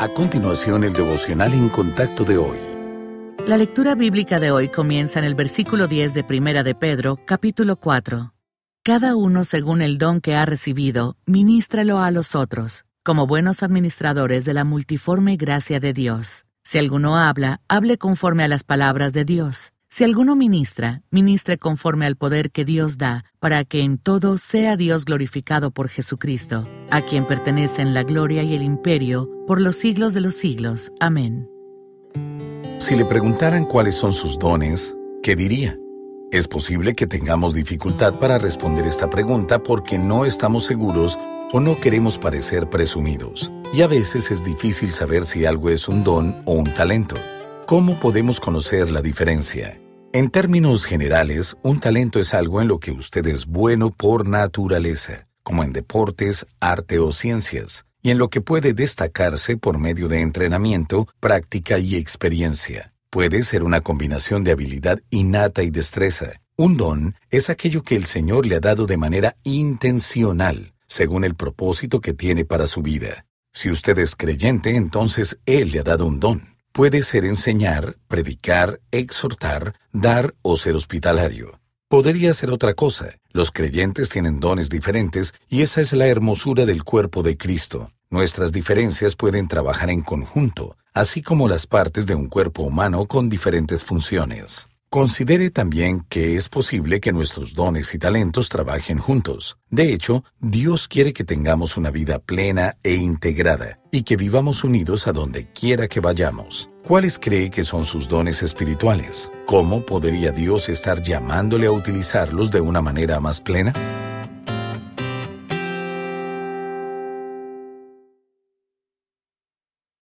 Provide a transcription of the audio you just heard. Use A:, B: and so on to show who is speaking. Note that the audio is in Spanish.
A: A continuación, el devocional en contacto de hoy.
B: La lectura bíblica de hoy comienza en el versículo 10 de Primera de Pedro, capítulo 4. Cada uno según el don que ha recibido, ministralo a los otros, como buenos administradores de la multiforme gracia de Dios. Si alguno habla, hable conforme a las palabras de Dios. Si alguno ministra, ministre conforme al poder que Dios da, para que en todo sea Dios glorificado por Jesucristo, a quien pertenecen la gloria y el imperio por los siglos de los siglos. Amén.
A: Si le preguntaran cuáles son sus dones, ¿qué diría? Es posible que tengamos dificultad para responder esta pregunta porque no estamos seguros o no queremos parecer presumidos. Y a veces es difícil saber si algo es un don o un talento. ¿Cómo podemos conocer la diferencia? En términos generales, un talento es algo en lo que usted es bueno por naturaleza, como en deportes, arte o ciencias, y en lo que puede destacarse por medio de entrenamiento, práctica y experiencia. Puede ser una combinación de habilidad innata y destreza. Un don es aquello que el Señor le ha dado de manera intencional, según el propósito que tiene para su vida. Si usted es creyente, entonces Él le ha dado un don. Puede ser enseñar, predicar, exhortar, dar o ser hospitalario. Podría ser otra cosa. Los creyentes tienen dones diferentes y esa es la hermosura del cuerpo de Cristo. Nuestras diferencias pueden trabajar en conjunto, así como las partes de un cuerpo humano con diferentes funciones. Considere también que es posible que nuestros dones y talentos trabajen juntos. De hecho, Dios quiere que tengamos una vida plena e integrada y que vivamos unidos a donde quiera que vayamos. ¿Cuáles cree que son sus dones espirituales? ¿Cómo podría Dios estar llamándole a utilizarlos de una manera más plena?